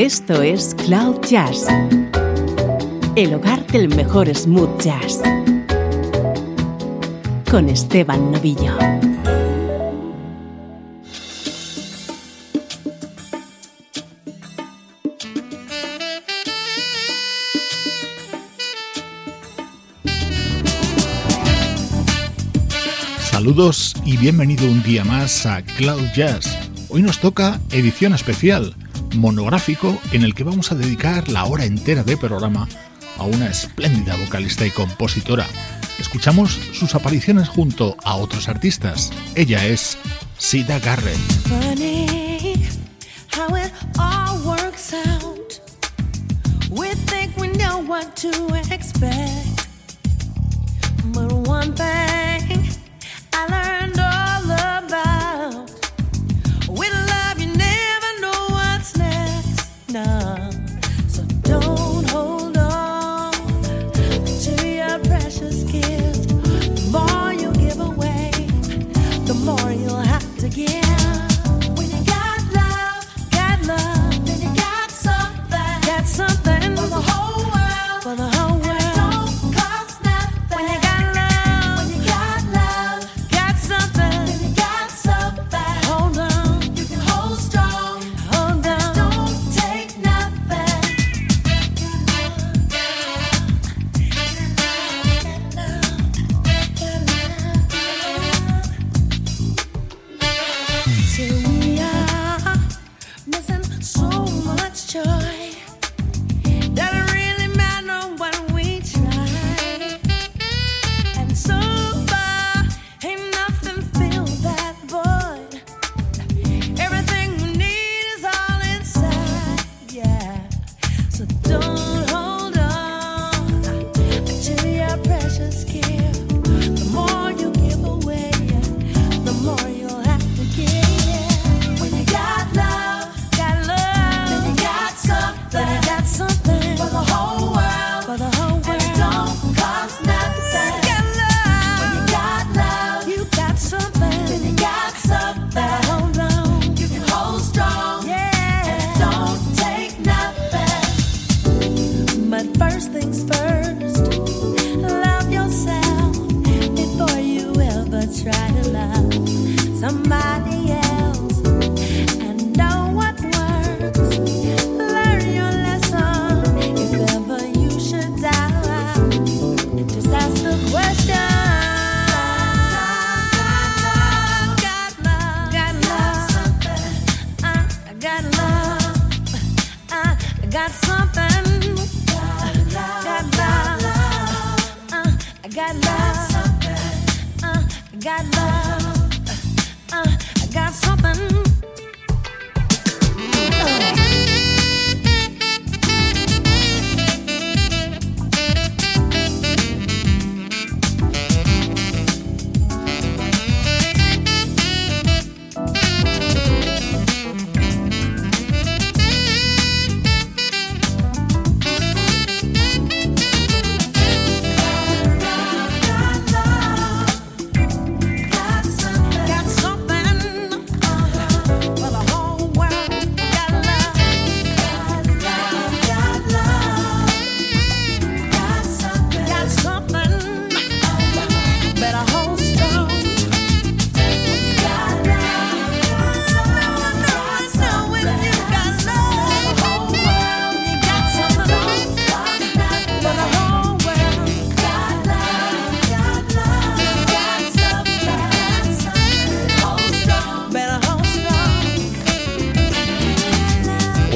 Esto es Cloud Jazz, el hogar del mejor smooth jazz, con Esteban Novillo. Saludos y bienvenido un día más a Cloud Jazz. Hoy nos toca edición especial monográfico en el que vamos a dedicar la hora entera de programa a una espléndida vocalista y compositora. Escuchamos sus apariciones junto a otros artistas. Ella es Sida Garrett.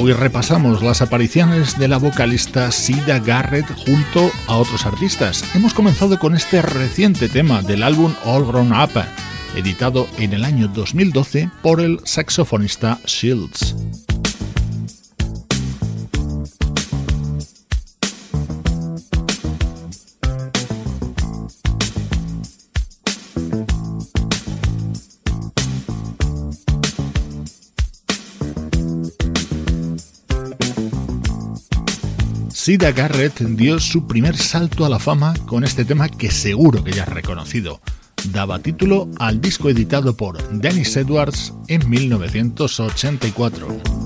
Hoy repasamos las apariciones de la vocalista Sida Garrett junto a otros artistas. Hemos comenzado con este reciente tema del álbum All Grown Up, editado en el año 2012 por el saxofonista Shields. Sida Garrett dio su primer salto a la fama con este tema que seguro que ya has reconocido. Daba título al disco editado por Dennis Edwards en 1984.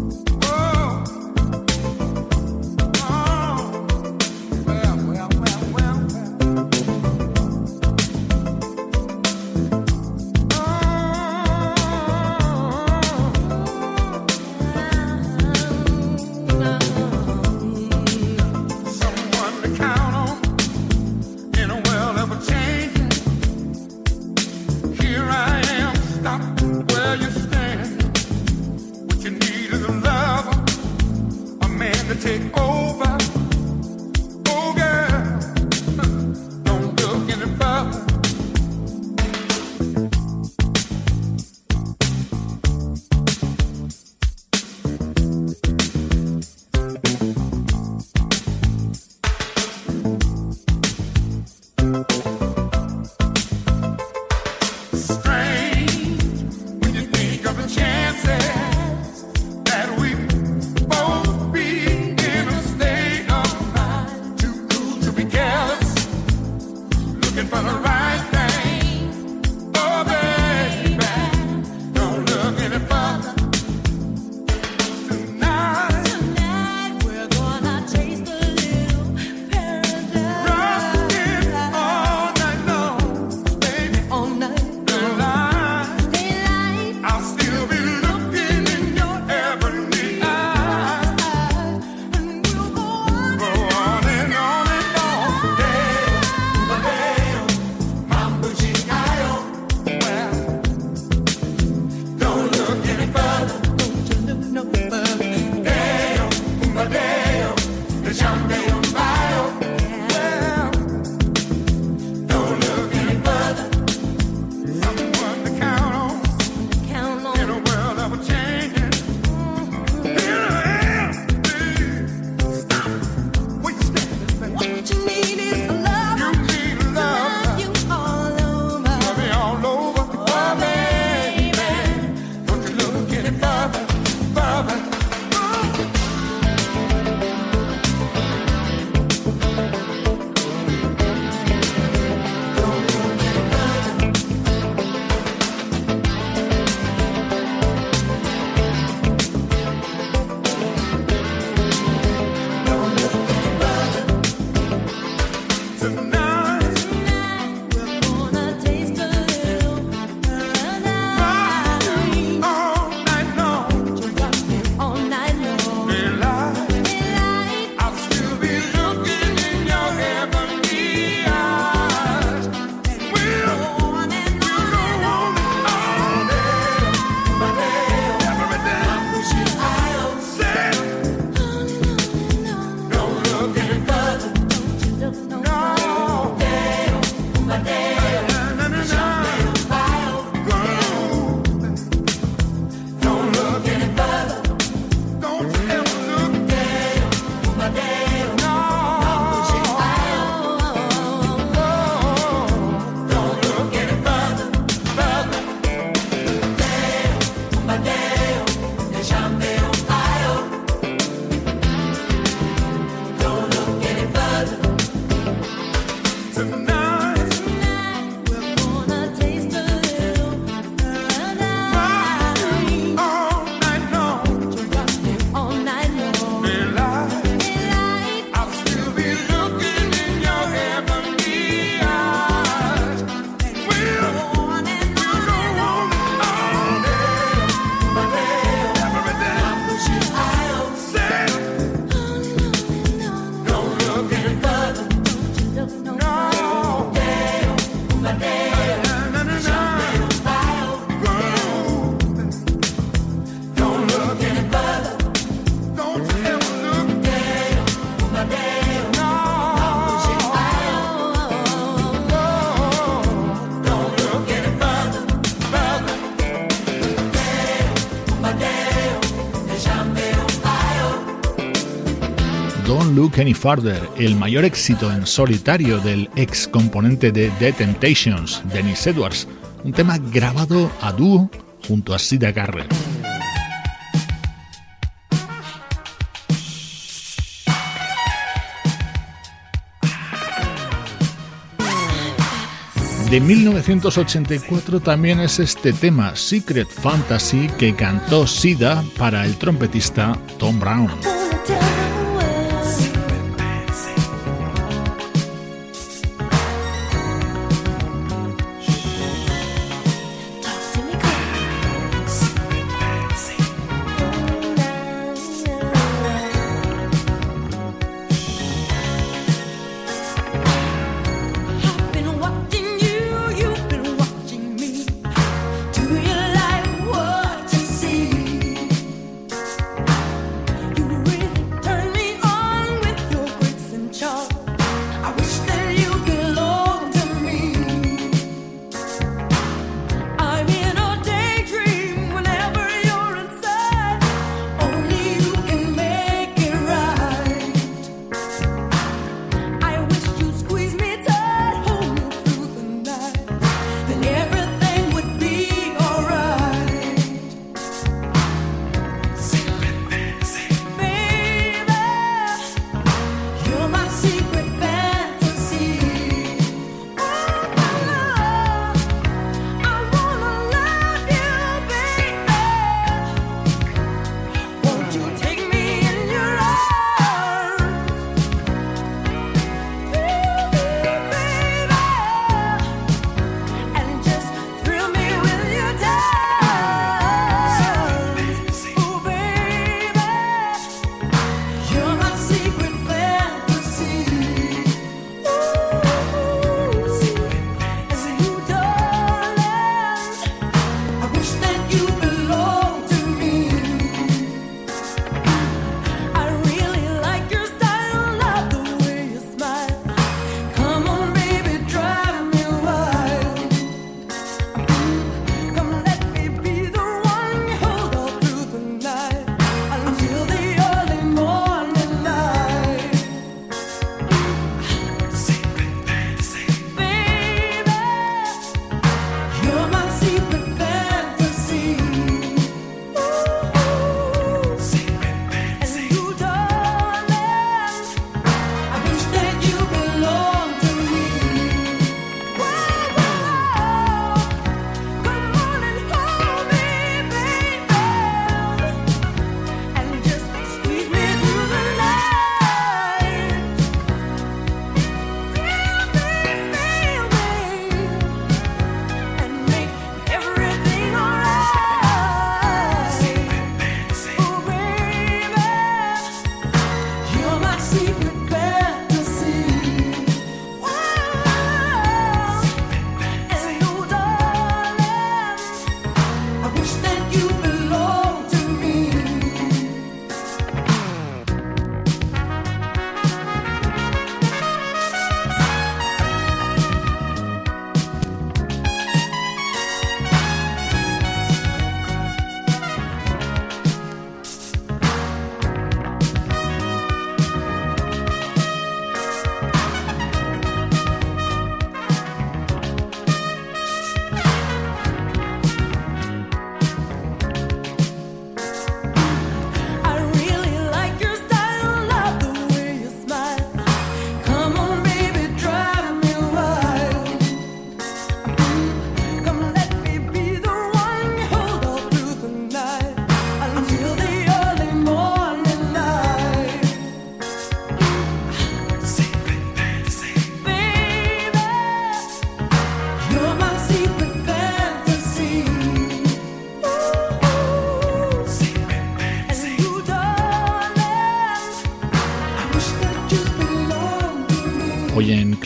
Any Farther, el mayor éxito en solitario del ex componente de The Temptations, Dennis Edwards, un tema grabado a dúo junto a Sida Garrett. de 1984 también es este tema Secret Fantasy que cantó Sida para el trompetista Tom Brown.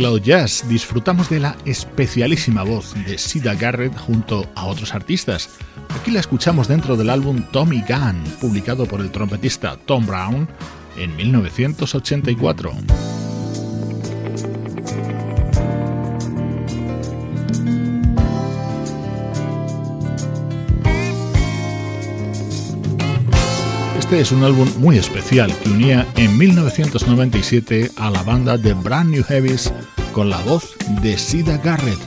Cloud Jazz disfrutamos de la especialísima voz de Sida Garrett junto a otros artistas. Aquí la escuchamos dentro del álbum Tommy Gunn, publicado por el trompetista Tom Brown en 1984. Este es un álbum muy especial que unía en 1997 a la banda de Brand New Heavies con la voz de Sida Garrett.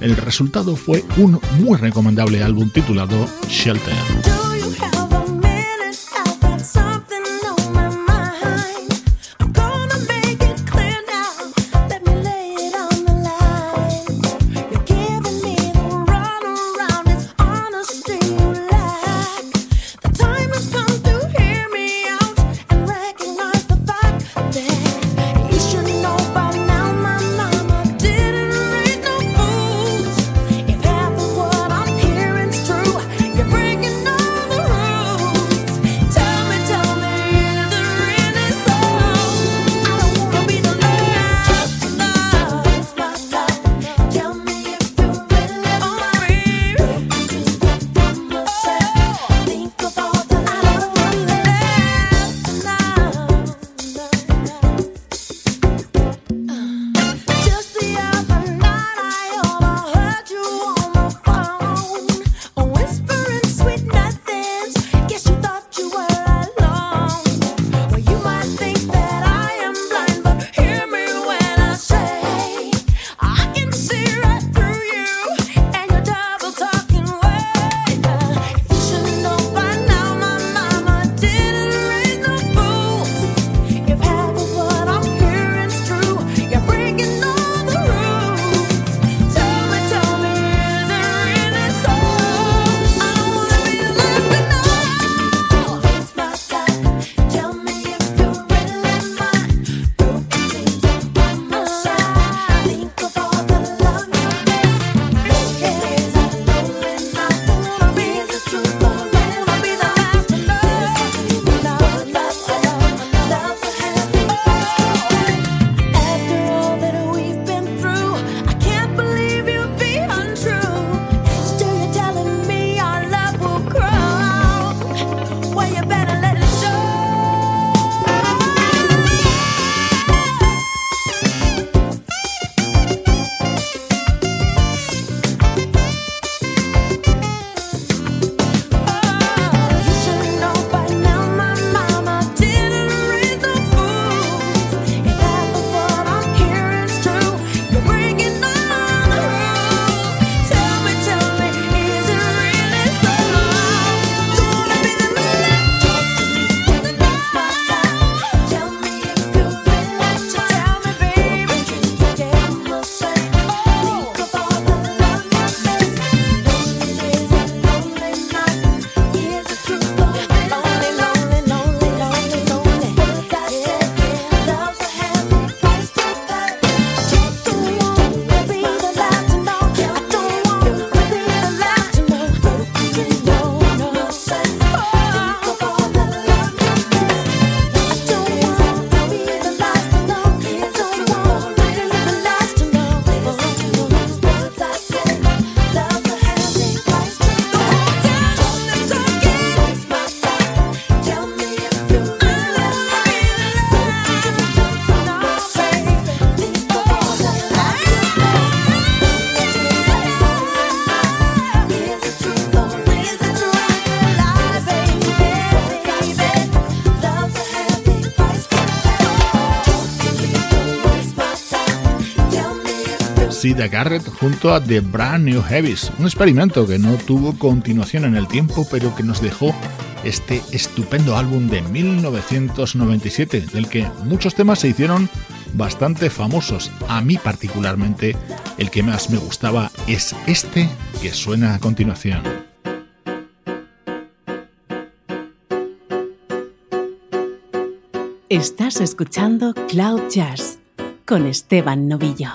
El resultado fue un muy recomendable álbum titulado Shelter. Garrett junto a The Brand New Heavies, un experimento que no tuvo continuación en el tiempo, pero que nos dejó este estupendo álbum de 1997, del que muchos temas se hicieron bastante famosos. A mí particularmente, el que más me gustaba es este que suena a continuación. Estás escuchando Cloud Jazz con Esteban Novillo.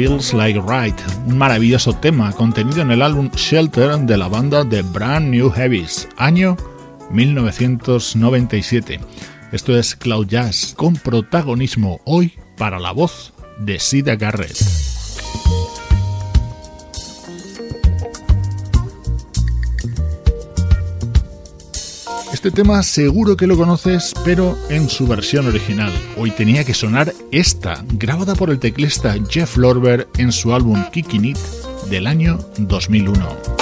Feels Like Right, un maravilloso tema contenido en el álbum Shelter de la banda The Brand New Heavies, año 1997. Esto es Cloud Jazz, con protagonismo hoy para la voz de Sida Garrett. Este tema seguro que lo conoces, pero en su versión original. Hoy tenía que sonar esta, grabada por el teclista Jeff Lorber en su álbum Kicking It del año 2001.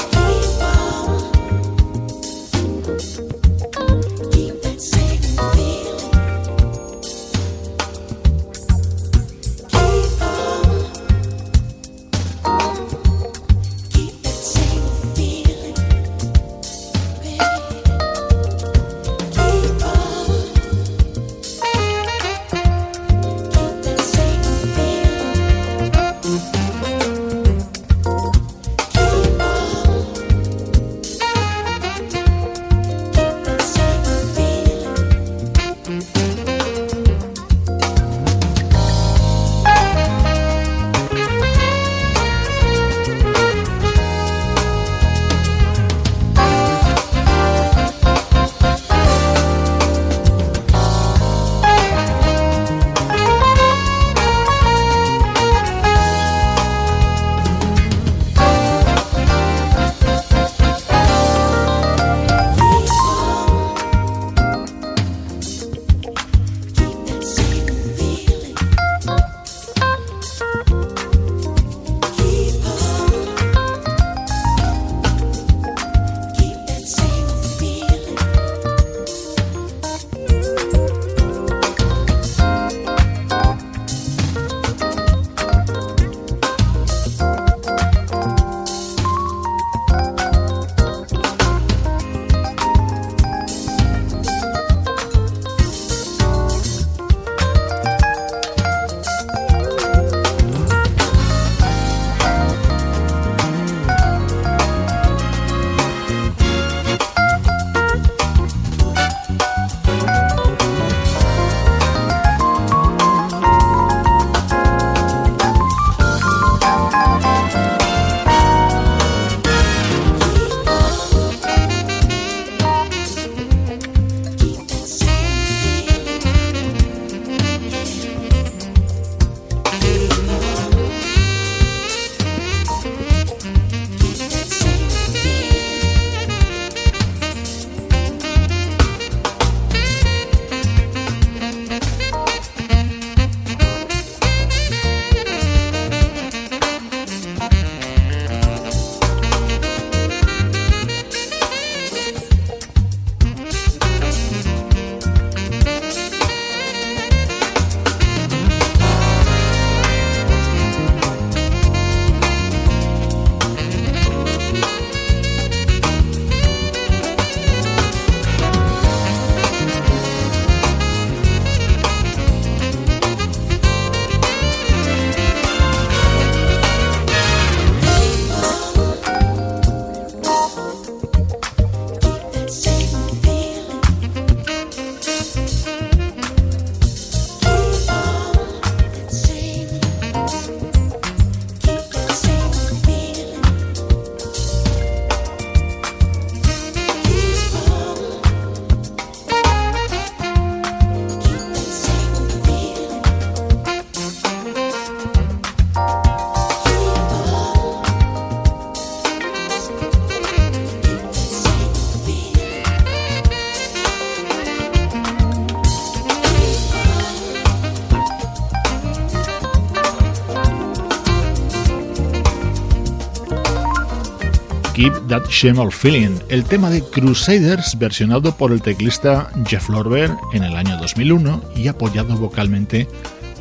Keep That Shame Feeling, el tema de Crusaders versionado por el teclista Jeff Lorber en el año 2001 y apoyado vocalmente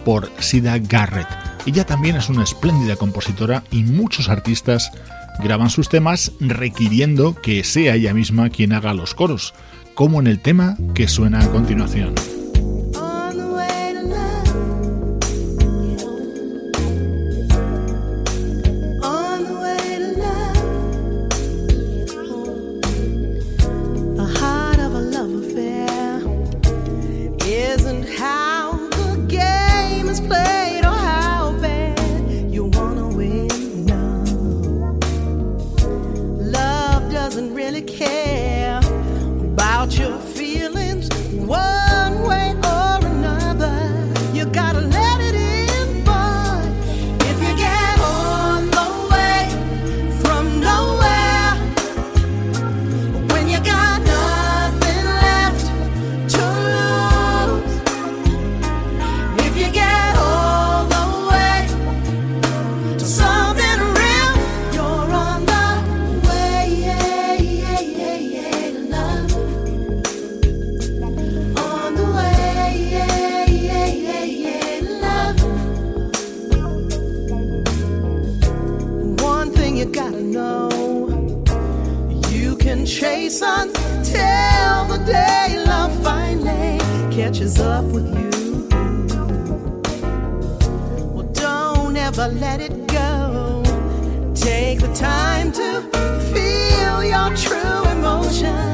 por Sida Garrett. Ella también es una espléndida compositora y muchos artistas graban sus temas requiriendo que sea ella misma quien haga los coros, como en el tema que suena a continuación. emotion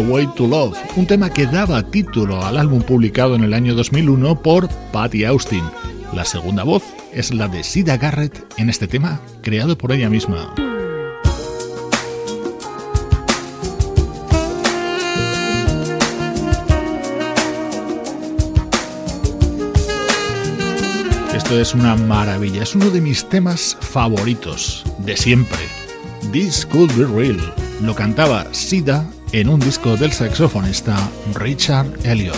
Way to Love, un tema que daba título al álbum publicado en el año 2001 por Patty Austin. La segunda voz es la de Sida Garrett en este tema creado por ella misma. Esto es una maravilla, es uno de mis temas favoritos de siempre. This Could Be Real. Lo cantaba Sida en un disco del saxofonista Richard Elliot.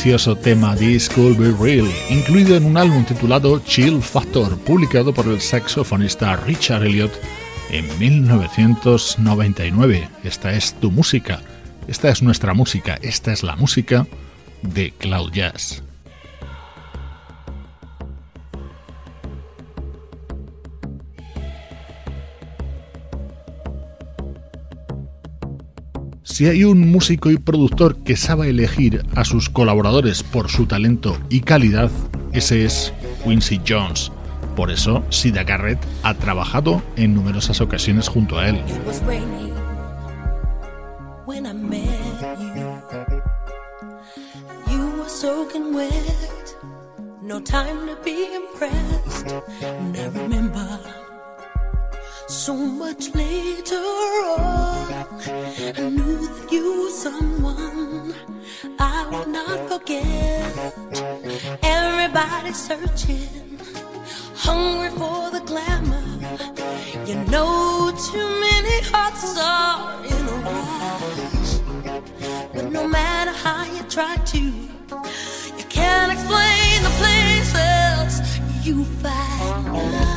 Delicioso tema This Could Be Real, incluido en un álbum titulado Chill Factor, publicado por el saxofonista Richard Elliot en 1999. Esta es tu música, esta es nuestra música, esta es la música de Cloud Jazz. Si hay un músico y productor que sabe elegir a sus colaboradores por su talento y calidad, ese es Quincy Jones. Por eso, Sida Garrett ha trabajado en numerosas ocasiones junto a él. Searching, hungry for the glamour. You know, too many hearts are in a rush. But no matter how you try to, you can't explain the places you find.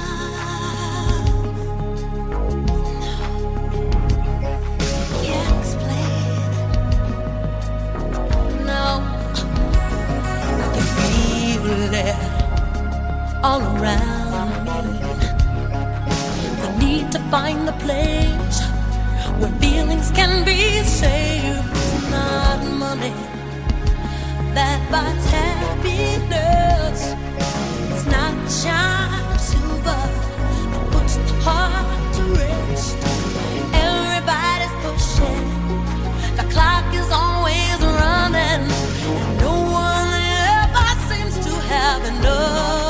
All around me. The need to find the place where feelings can be saved. It's not money that buys happiness. It's not shine silver that puts the heart to rest. Everybody's pushing. The clock is always running, to have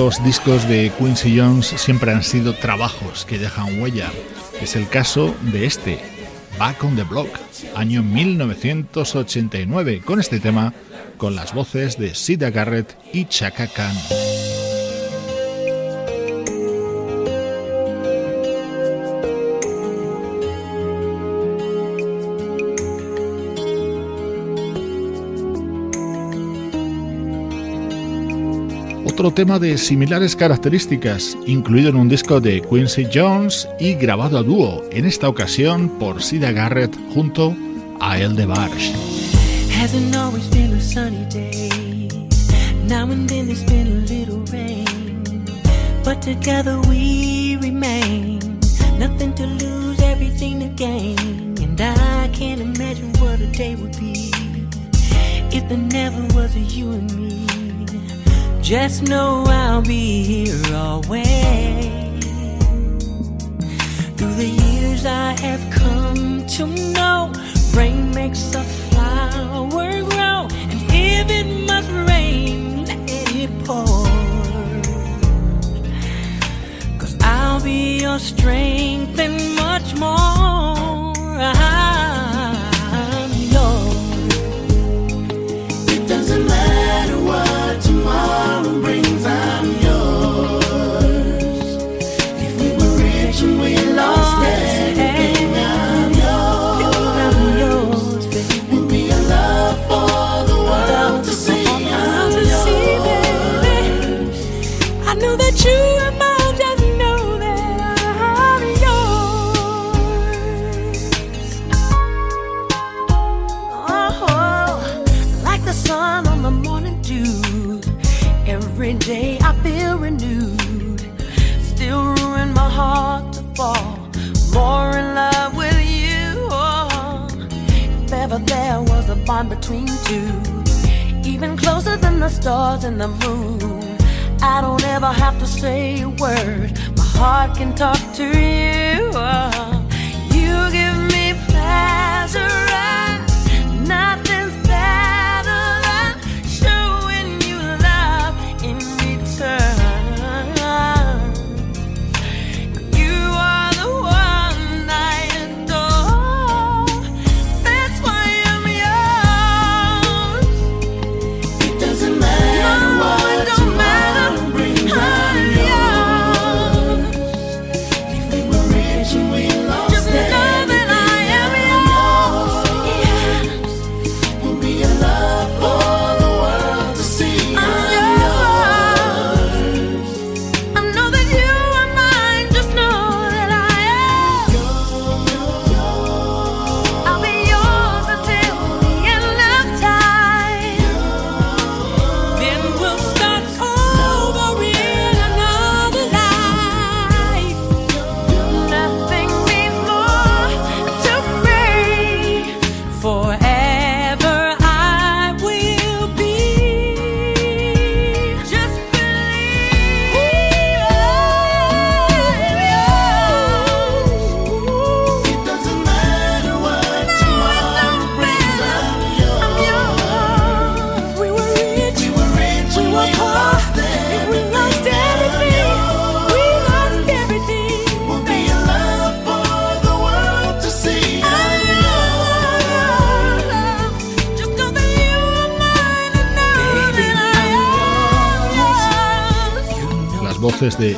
Los discos de Quincy Jones siempre han sido trabajos que dejan huella. Es el caso de este, Back on the Block, año 1989, con este tema con las voces de Sida Garrett y Chaka Khan. Otro tema de similares características, incluido en un disco de Quincy Jones y grabado a dúo, en esta ocasión por Sida Garrett junto a El de Barge. If there never was a you and me. Just know I'll be here always. Through the years I have come to know, rain makes a flower grow, and if it must rain, let it pour. Cause I'll be your strength and much more. I'm bond between two. Even closer than the stars and the moon. I don't ever have to say a word. My heart can talk to you. De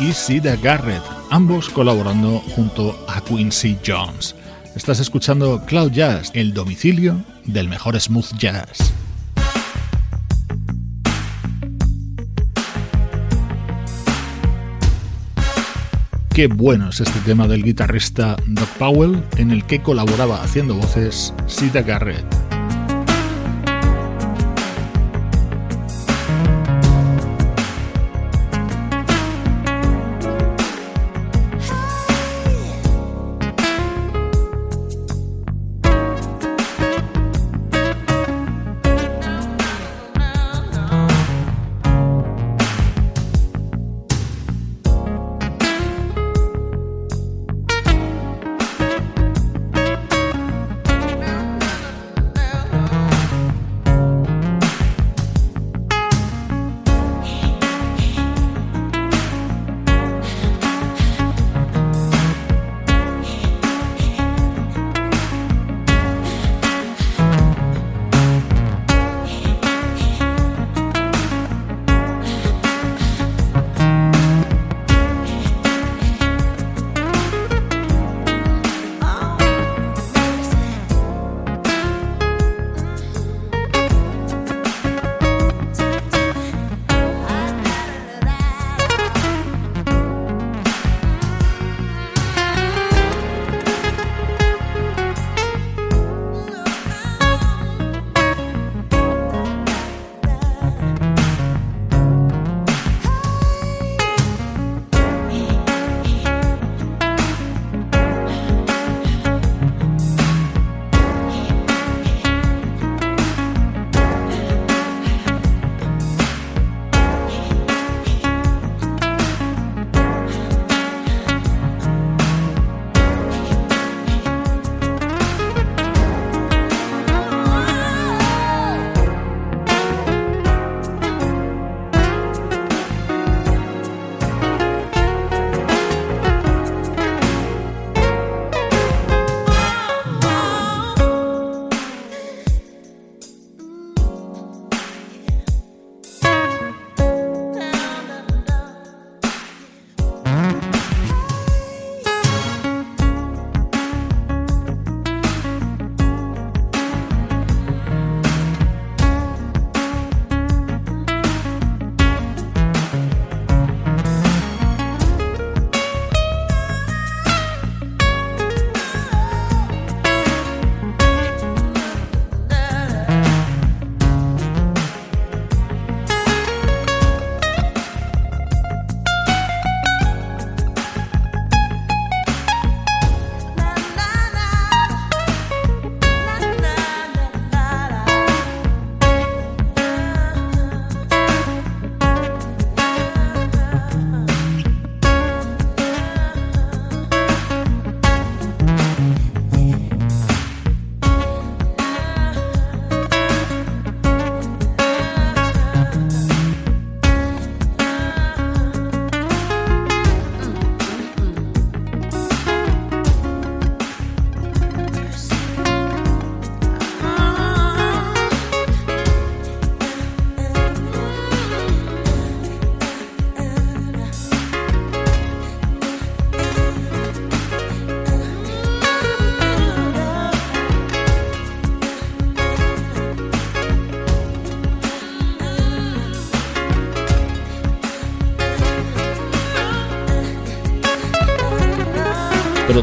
y Sida Garrett, ambos colaborando junto a Quincy Jones. Estás escuchando Cloud Jazz, el domicilio del mejor smooth jazz. Qué bueno es este tema del guitarrista Doug Powell, en el que colaboraba haciendo voces Sida Garrett.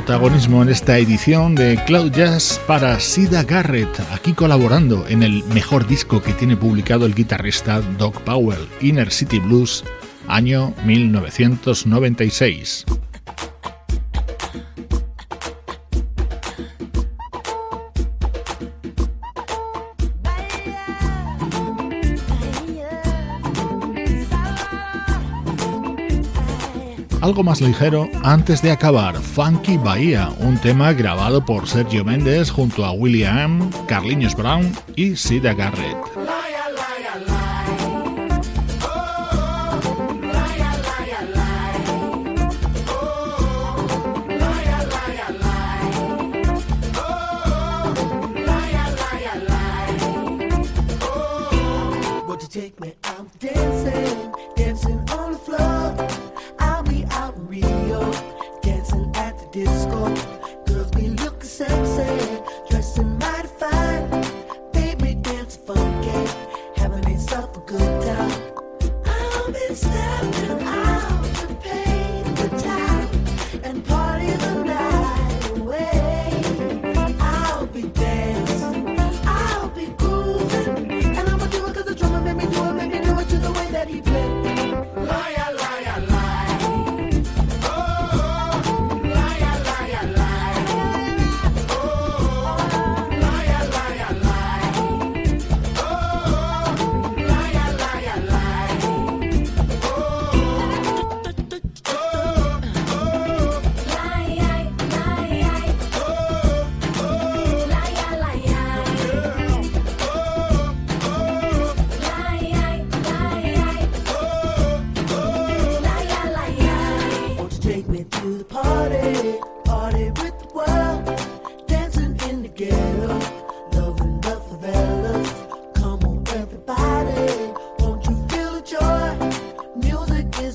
Protagonismo en esta edición de Cloud Jazz para Sida Garrett, aquí colaborando en el mejor disco que tiene publicado el guitarrista Doc Powell, Inner City Blues, año 1996. Algo más ligero antes de acabar, Funky Bahía, un tema grabado por Sergio Méndez junto a William, Carlinhos Brown y Sida Garrett.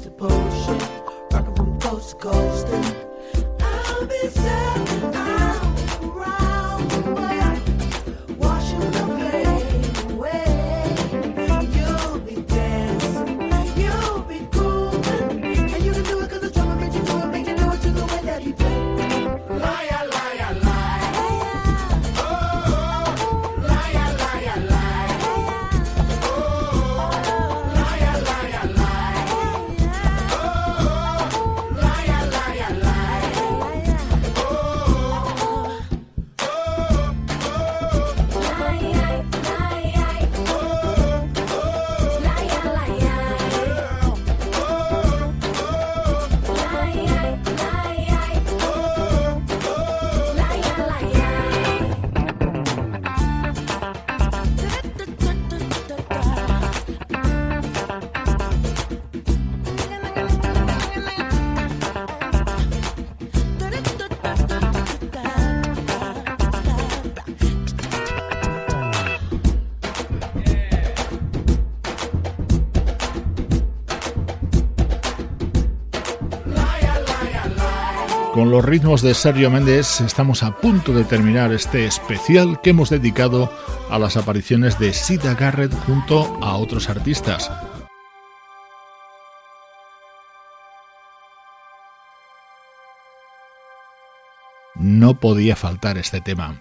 supposed Con los ritmos de Sergio Méndez estamos a punto de terminar este especial que hemos dedicado a las apariciones de Sida Garrett junto a otros artistas. No podía faltar este tema.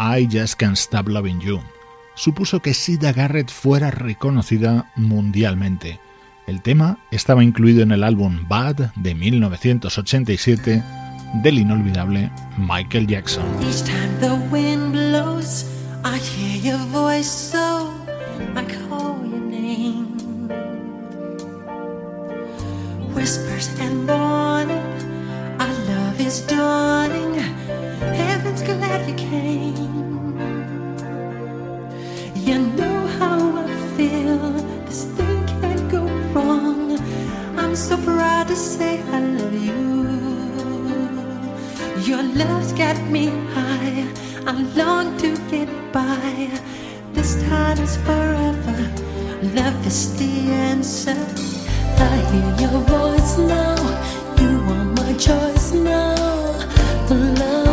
I Just Can't Stop Loving You. Supuso que Sida Garrett fuera reconocida mundialmente. El tema estaba incluido en el álbum Bad de 1987 del inolvidable Michael Jackson. Each time the wind blows, I hear your voice so I call your name. Whispers and morning, our love is dawning. Heaven's glad you came. You know how I feel. This thing can't go wrong. I'm so proud to say I love you. Your love's got me high. I long to get by. This time is forever. Love is the answer. I hear your voice now. You are my choice now. Love